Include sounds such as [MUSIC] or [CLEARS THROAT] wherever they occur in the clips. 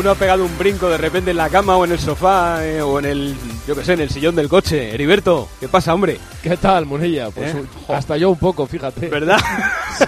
Alguno ha pegado un brinco de repente en la cama o en el sofá eh, o en el, yo qué sé, en el sillón del coche. Heriberto, ¿qué pasa, hombre? ¿Qué tal, Munilla? Pues ¿Eh? hasta yo un poco, fíjate. ¿Verdad? [LAUGHS]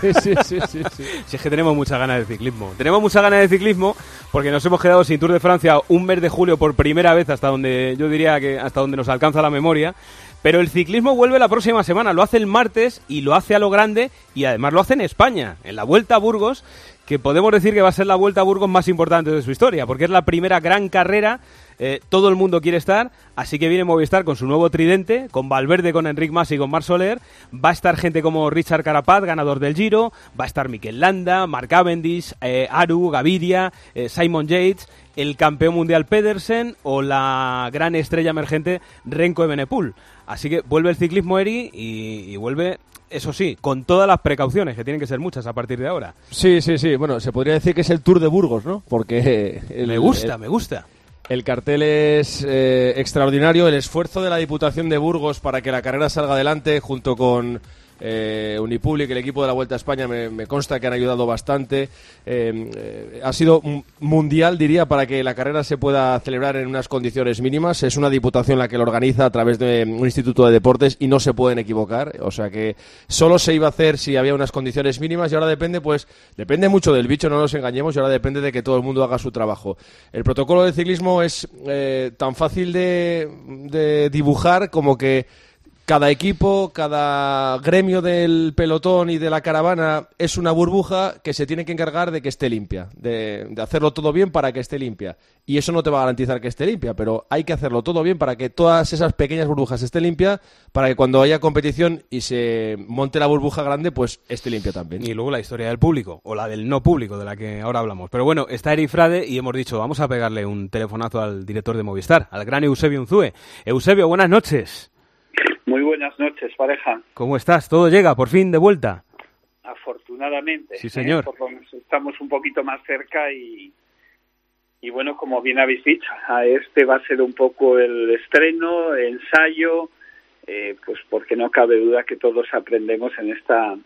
Sí, sí, sí, sí, sí. Si es que tenemos muchas ganas de ciclismo. Tenemos muchas ganas de ciclismo porque nos hemos quedado sin Tour de Francia un mes de julio por primera vez hasta donde yo diría que hasta donde nos alcanza la memoria. Pero el ciclismo vuelve la próxima semana, lo hace el martes y lo hace a lo grande y además lo hace en España, en la Vuelta a Burgos, que podemos decir que va a ser la Vuelta a Burgos más importante de su historia, porque es la primera gran carrera, eh, todo el mundo quiere estar, así que viene Movistar con su nuevo tridente, con Valverde, con Enric Mas y con Marc Soler, va a estar gente como Richard Carapaz, ganador del Giro, va a estar Mikel Landa, Mark Cavendish, eh, Aru, Gaviria, eh, Simon Yates, el campeón mundial Pedersen o la gran estrella emergente Renko Evenepoel. Así que vuelve el ciclismo Eri y vuelve eso sí, con todas las precauciones, que tienen que ser muchas a partir de ahora. Sí, sí, sí. Bueno, se podría decir que es el Tour de Burgos, ¿no? Porque... [LAUGHS] el- me gusta, el- me gusta. El cartel es eh, extraordinario. El esfuerzo de la Diputación de Burgos para que la carrera salga adelante, junto con eh, Unipublic, el equipo de la Vuelta a España, me, consta que han ayudado bastante. Eh, eh, ha sido un mundial, diría, para que la carrera se pueda celebrar en unas condiciones mínimas. Es una Diputación la que lo organiza a través de un instituto de deportes y no se pueden equivocar. O sea que solo se iba a hacer si había unas condiciones mínimas y ahora depende, pues, depende mucho del bicho, no nos engañemos, y ahora depende de que todo el mundo haga su trabajo. El protocolo de ciclismo es tan fácil de dibujar como que cada equipo, cada gremio del pelotón y de la caravana es una burbuja que se tiene que encargar de que esté limpia, de, hacerlo todo bien para que esté limpia. Y eso no te va a garantizar que esté limpia, pero hay que hacerlo todo bien para que todas esas pequeñas burbujas estén limpias, para que cuando haya competición y se monte la burbuja grande, pues esté limpia también. Y luego la historia del público, o la del no público, de la que ahora hablamos. Pero bueno, está Eri Frade y hemos dicho, vamos a pegarle un telefonazo al director de Movistar, al gran Eusebio Unzúe. Eusebio, buenas noches. Muy buenas noches, pareja. ¿Cómo estás? ¿Todo llega por fin de vuelta? Afortunadamente. Sí, señor. ¿eh? Menos estamos un poquito más cerca y, y bueno, como bien habéis dicho, a este va a ser un poco el estreno, ensayo, eh, pues porque no cabe duda que todos aprendemos en esta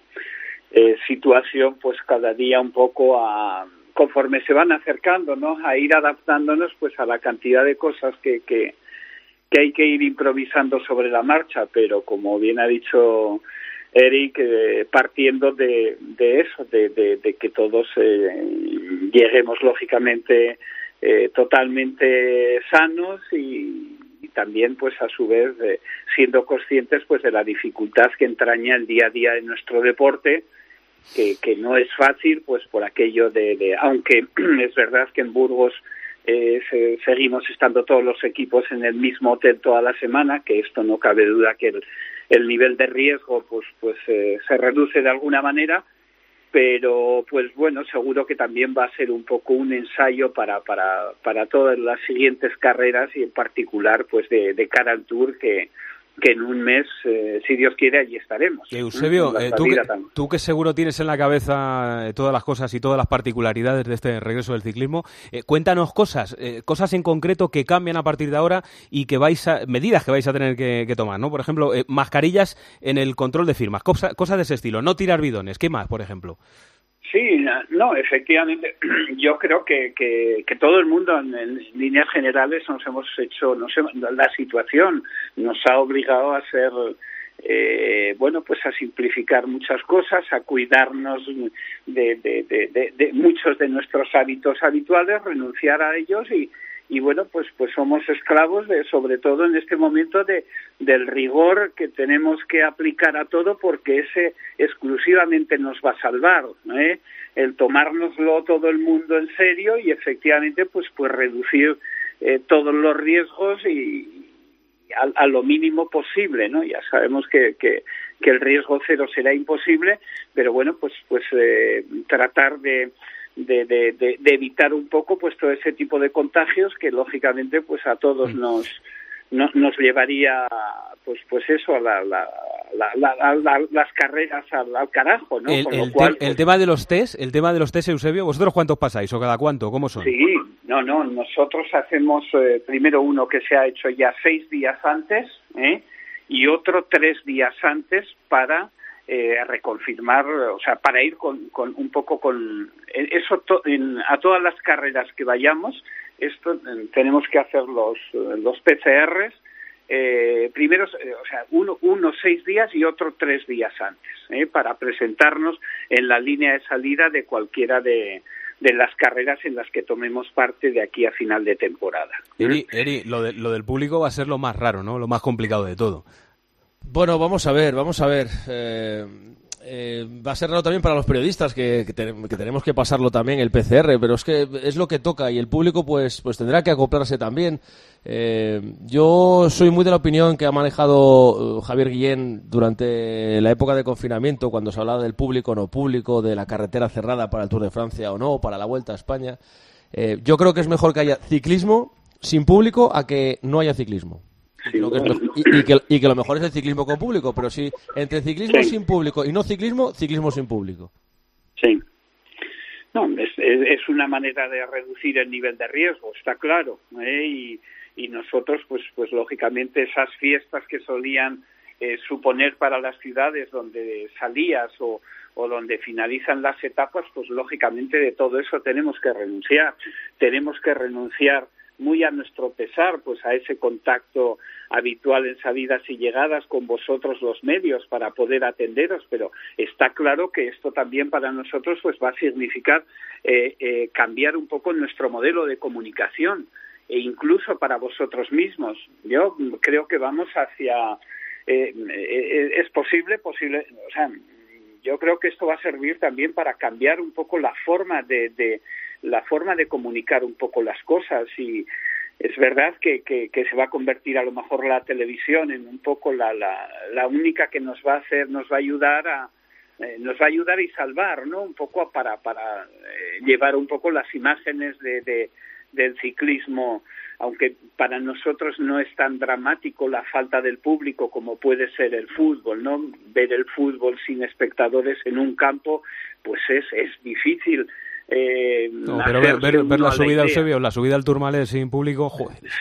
eh, situación, pues cada día un poco a conforme se van acercando, ¿no? A ir adaptándonos, pues a la cantidad de cosas que, que que hay que ir improvisando sobre la marcha, pero como bien ha dicho Eric, eh, partiendo de, de eso, de, de, que todos eh, lleguemos lógicamente eh, totalmente sanos y, también pues a su vez siendo conscientes pues de la dificultad que entraña el día a día de nuestro deporte que, que no es fácil pues por aquello de aunque [CLEARS THROAT] es verdad que en Burgos eh, se- seguimos estando todos los equipos en el mismo hotel toda la semana, que esto no cabe duda que el, el nivel de riesgo pues pues eh, se reduce de alguna manera, pero pues bueno, seguro que también va a ser un poco un ensayo para para para todas las siguientes carreras y en particular pues de, de cara Tour que que en un mes, eh, si Dios quiere, allí estaremos. Eusebio, La eh, tú, que, tú seguro tienes en la cabeza eh, todas las cosas y todas las particularidades de este regreso del ciclismo, eh, cuéntanos cosas, eh, cosas en concreto que cambian a partir de ahora y que vais a, medidas que vais a tener que, que tomar, ¿no? Por ejemplo, eh, mascarillas en el control de firmas, cosa- cosas de ese estilo, no tirar bidones, ¿qué más, por ejemplo? Sí, no, efectivamente, [CLEARS THROAT] yo creo que, que, todo el mundo en, líneas generales nos hemos hecho, no sé, la situación nos ha obligado a ser, eh, bueno, pues a simplificar muchas cosas, a cuidarnos de- de muchos de nuestros hábitos habituales, renunciar a ellos y, y bueno, pues pues somos esclavos de, sobre todo en este momento de del rigor que tenemos que aplicar a todo porque ese exclusivamente nos va a salvar, ¿eh? el tomárnoslo todo el mundo en serio y efectivamente pues pues reducir eh, todos los riesgos y a, a lo mínimo posible, ¿no? Ya sabemos que, que, que el riesgo cero será imposible, pero bueno, pues pues eh, tratar de de, de, de, de evitar un poco pues todo ese tipo de contagios que lógicamente pues a todos nos no- nos llevaría pues pues eso a la, la, la- la- la- las carreras al, al carajo no el, Con lo el te- cual, el pues, tema de los test, el tema de los test, Eusebio, ¿vosotros cuántos pasáis o cada cuánto? ¿Cómo son? Sí, no, no, nosotros hacemos eh, primero uno que se ha hecho ya seis días antes ¿eh? y otro tres días antes para eh, reconfirmar, o sea, para ir con, con un poco con eso a todas las carreras que vayamos, esto tenemos que hacer los, los PCRs eh, primero, eh, o sea, uno, uno seis días y otro tres días antes, eh, para presentarnos en la línea de salida de cualquiera de, de las carreras en las que tomemos parte de aquí a final de temporada. Eri, Eri lo, de, lo del público va a ser lo más raro, ¿no? Lo más complicado de todo. Bueno, vamos a ver, vamos a ver. Eh, eh, va a ser raro también para los periodistas que, tenemos que pasarlo también el PCR, pero es que es lo que toca y el público pues, pues tendrá que acoplarse también. Eh, yo soy muy de la opinión que ha manejado Javier Guillén durante la época de confinamiento, cuando se hablaba del público o no público, de la carretera cerrada para el Tour de Francia o no, para la Vuelta a España. yo creo que es mejor que haya ciclismo sin público a que no haya ciclismo y, que, lo mejor es el ciclismo con público, pero si entre ciclismo sin público y no ciclismo, ciclismo sin público. Sí. No, es, es, una manera de reducir el nivel de riesgo, está claro. ¿eh? Y, y nosotros, pues, pues lógicamente, esas fiestas que solían eh, suponer para las ciudades donde salías o, o donde finalizan las etapas, pues lógicamente de todo eso tenemos que renunciar. Tenemos que renunciar muy a nuestro pesar, pues a ese contacto habitual en salidas y llegadas con vosotros los medios para poder atenderos, pero está claro que esto también para nosotros pues va a significar eh, eh, cambiar un poco nuestro modelo de comunicación e incluso para vosotros mismos. Yo creo que vamos hacia eh, es posible, posible, o sea, yo creo que esto va a servir también para cambiar un poco la forma de, de la forma de comunicar un poco las cosas y es verdad que, que, se va a convertir a lo mejor la televisión en un poco la, la, la única que nos va a hacer, nos va a ayudar a, eh, nos va a ayudar y salvar, ¿no? Un poco para, para eh, llevar un poco las imágenes de, de, del ciclismo, aunque para nosotros no es tan dramático la falta del público como puede ser el fútbol, ¿no? Ver el fútbol sin espectadores en un campo, pues es, es difícil eh, pero ver, la subida al Eusebio, la subida al Tourmalet sin público,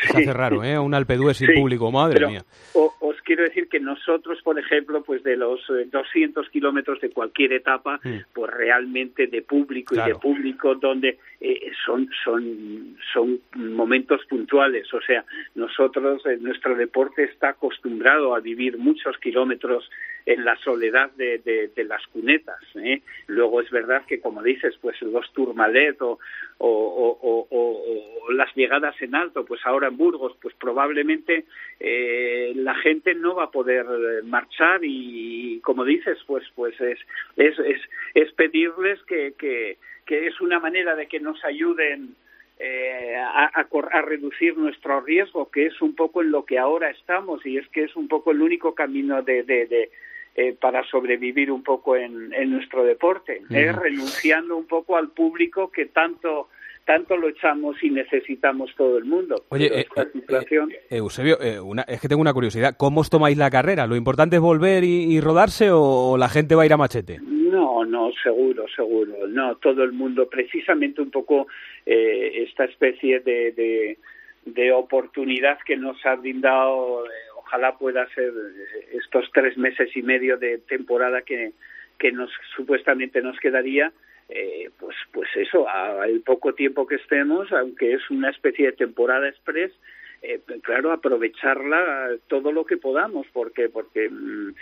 se hace raro, ¿eh? Un Alpedue sin público, madre mía. os quiero decir que nosotros, por ejemplo, pues de los 200 eh, kilómetros de cualquier etapa, mm. pues realmente de público y de público donde eh, son, son, son momentos puntuales. O sea, nosotros, nuestro deporte está acostumbrado a vivir muchos kilómetros en la soledad de, de, las cunetas. ¿eh? Luego es verdad que, como dices, pues los Tourmalet o, las llegadas en alto, pues ahora en Burgos, pues probablemente eh, la gente no va a poder marchar y, como dices, pues pues es es, es, es pedirles que, que, que es una manera de que nos ayuden eh, a, a, reducir nuestro riesgo, que es un poco en lo que ahora estamos y es que es un poco el único camino de, de, eh, para sobrevivir un poco en, nuestro deporte, ¿eh? renunciando un poco al público que tanto tanto lo echamos y necesitamos todo el mundo. Oye, eh, Eusebio, es que tengo una curiosidad. ¿Cómo os tomáis la carrera? ¿Lo importante es volver y, rodarse o la gente va a ir a machete? No, no, seguro, seguro. No, todo el mundo, precisamente un poco esta especie de, de, de, oportunidad que nos ha brindado ojalá pueda ser eh, estos tres meses y medio de temporada que, que nos supuestamente nos quedaría, eh, pues, pues eso, al poco tiempo que estemos, aunque es una especie de temporada express, eh, claro, aprovecharla todo lo que podamos, porque porque mm,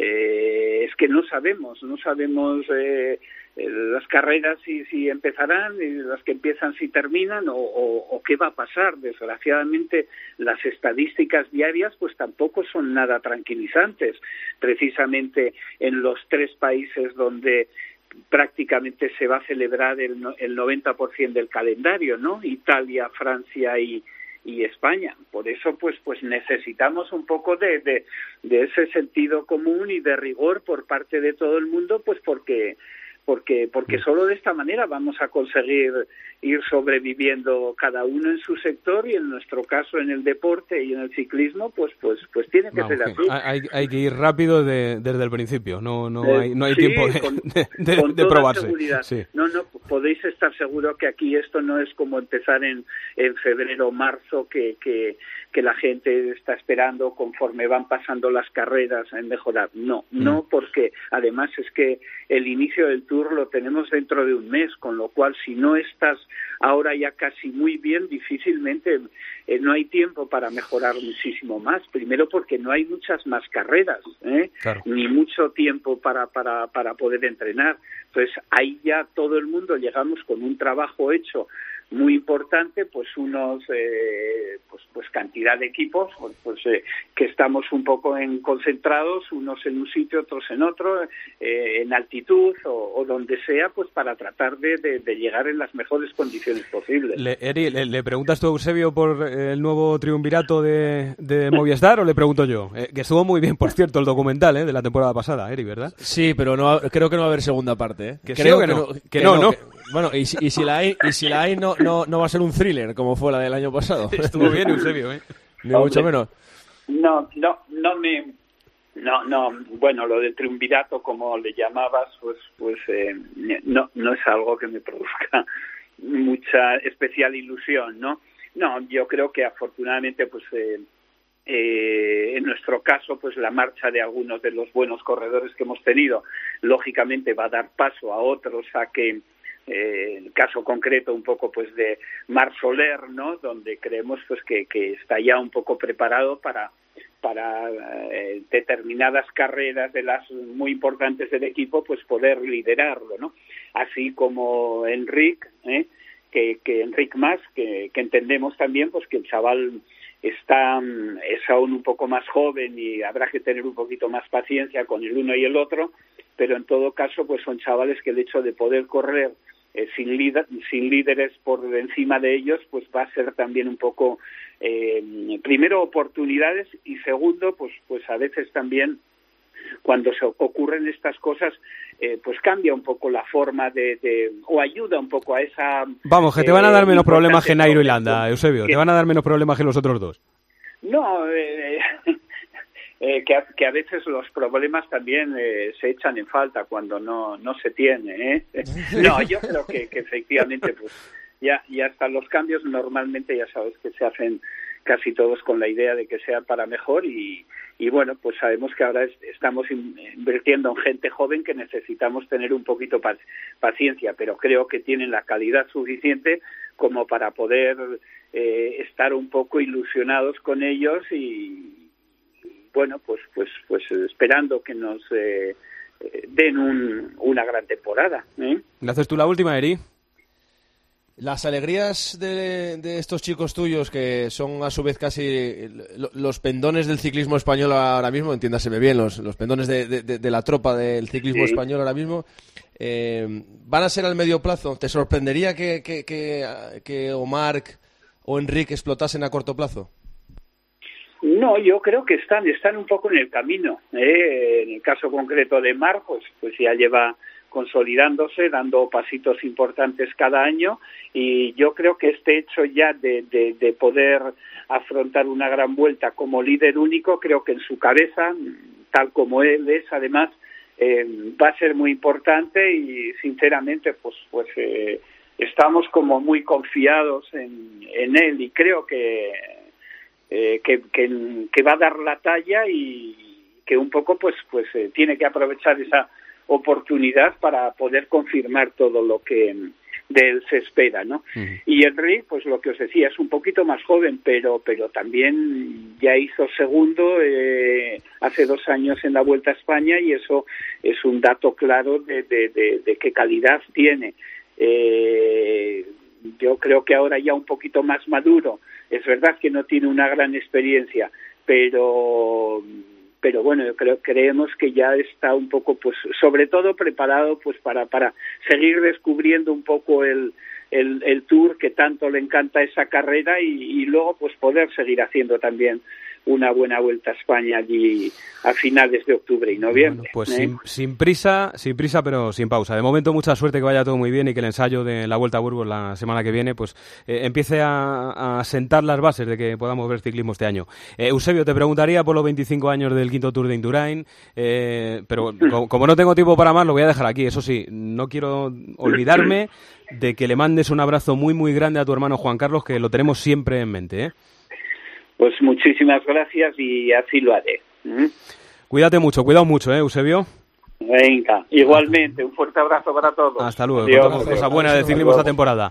eh, es que no sabemos, no sabemos eh, eh, las carreras si, si empezarán, y las que empiezan si terminan o, qué va a pasar. Desgraciadamente las estadísticas diarias pues tampoco son nada tranquilizantes. Precisamente en los tres países donde prácticamente se va a celebrar el, el 90% del calendario, ¿no? Italia, Francia y, y España. Por eso, pues, pues necesitamos un poco de, de, de, ese sentido común y de rigor por parte de todo el mundo, pues porque porque porque solo de esta manera vamos a conseguir ir sobreviviendo cada uno en su sector y en nuestro caso en el deporte y en el ciclismo pues pues pues tiene que ser así. Hay, hay, que ir rápido desde el principio no no hay no hay tiempo de, de, probarse. no no podéis estar seguros que aquí esto no es como empezar en en febrero o marzo que, que que la gente está esperando conforme van pasando las carreras en mejorar. No, mm. no porque además es que el inicio del tour lo tenemos dentro de un mes, con lo cual si no estás ahora ya casi muy bien, difícilmente eh, no hay tiempo para mejorar muchísimo más. Primero porque no hay muchas más carreras, ¿eh? ni mucho tiempo para, para, para poder entrenar. Entonces ahí ya todo el mundo llegamos con un trabajo hecho muy importante, pues unos, eh, pues, pues cantidad de equipos, pues, pues eh, que estamos un poco en concentrados, unos en un sitio, otros en otro, eh, en altitud o, donde sea, pues para tratar de, de, llegar en las mejores condiciones posibles. Le, Eri, le, preguntas tú, Eusebio, por el nuevo triunvirato de, de Movistar o le pregunto yo? que estuvo muy bien, por cierto, el documental de la temporada pasada, Eri, ¿verdad? Sí, pero no, creo que no va a haber segunda parte. Que creo que, no, que, no, no. Bueno, y si, y si la hay, y si la hay no, no, no va a ser un thriller como fue la del año pasado. [LAUGHS] Estuvo bien, Eusebio, ¿eh? Ni mucho menos. No, no, no me... No, no, bueno, lo de triunvirato, como le llamabas, pues, pues eh, no, no es algo que me produzca [LAUGHS] mucha especial ilusión, ¿no? No, yo creo que afortunadamente, pues, eh, eh, en nuestro caso, pues la marcha de algunos de los buenos corredores que hemos tenido, lógicamente va a dar paso a otros a que eh, el caso concreto un poco pues de Mar Soler, ¿no? Donde creemos pues que, que está ya un poco preparado para para eh, determinadas carreras de las muy importantes del equipo pues poder liderarlo, ¿no? Así como Enric, ¿eh? que, que más, que, que entendemos también pues que el chaval está es aún un poco más joven y habrá que tener un poquito más paciencia con el uno y el otro, pero en todo caso pues son chavales que el hecho de poder correr eh, sin, sin líderes por encima de ellos, pues va a ser también un poco, eh, primero, oportunidades y segundo, pues, pues a veces también cuando se ocurren estas cosas, eh, pues cambia un poco la forma de, o ayuda un poco a esa... Vamos, que te van a dar menos problemas que Nairo y Landa, Eusebio, te van a dar menos problemas que los otros dos. No, [LAUGHS] eh, que, a, que, a, veces los problemas también eh, se echan en falta cuando no, no se tiene. ¿eh? [LAUGHS] No, yo creo que, que efectivamente, pues ya, ya están los cambios. Normalmente ya sabes que se hacen casi todos con la idea de que sea para mejor y, y bueno, pues sabemos que ahora estamos invirtiendo en gente joven que necesitamos tener un poquito paciencia, pero creo que tienen la calidad suficiente como para poder eh, estar un poco ilusionados con ellos y, bueno, pues, pues, pues esperando que nos eh, den una gran temporada. ¿eh? ¿Le haces tú la última, Eri? Las alegrías de, estos chicos tuyos, que son a su vez casi los pendones del ciclismo español ahora mismo, entiéndaseme bien, los, los pendones de, la tropa del ciclismo español ahora mismo, eh, ¿van a ser al medio plazo? ¿Te sorprendería que, que, que, que Omar o Enrique explotasen a corto plazo? No, yo creo que están, están un poco en el camino. ¿eh? En el caso concreto de Mar, pues, pues ya lleva consolidándose, dando pasitos importantes cada año y yo creo que este hecho ya de, de, poder afrontar una gran vuelta como líder único, creo que en su cabeza, tal como él es, además, eh, va a ser muy importante y sinceramente, pues, pues eh, estamos como muy confiados en, en él y creo que eh, que, que, va a dar la talla y que un poco pues pues eh, tiene que aprovechar esa oportunidad para poder confirmar todo lo que de él se espera, ¿no? Y Henry, pues lo que os decía, es un poquito más joven, pero pero también ya hizo segundo eh, hace dos años en la Vuelta a España y eso es un dato claro de, de, de, qué calidad tiene. Eh, yo creo que ahora ya un poquito más maduro. Es verdad que no tiene una gran experiencia, pero pero bueno, yo creo creemos que ya está un poco pues sobre todo preparado pues para para seguir descubriendo un poco el el, el tour que tanto le encanta esa carrera y, y luego pues poder seguir haciendo también una buena vuelta a España allí a finales de octubre y noviembre. pues ¿eh? sin, prisa, sin prisa, pero sin pausa. De momento, mucha suerte que vaya todo muy bien y que el ensayo de la Vuelta a Burgos la semana que viene, pues eh, empiece a, sentar las bases de que podamos ver ciclismo este año. Eh, Eusebio, te preguntaría por los 25 años del quinto Tour de Indurain, pero [LAUGHS] como, no tengo tiempo para más, lo voy a dejar aquí. Eso sí, no quiero olvidarme de que le mandes un abrazo muy, muy grande a tu hermano Juan Carlos, que lo tenemos siempre en mente. ¿eh? Pues muchísimas gracias y así lo haré. ¿Mm? Cuídate mucho, cuidado mucho, ¿eh, Eusebio? Venga, igualmente, un fuerte abrazo para todos. Hasta luego, cosa buena de ciclismo esta temporada.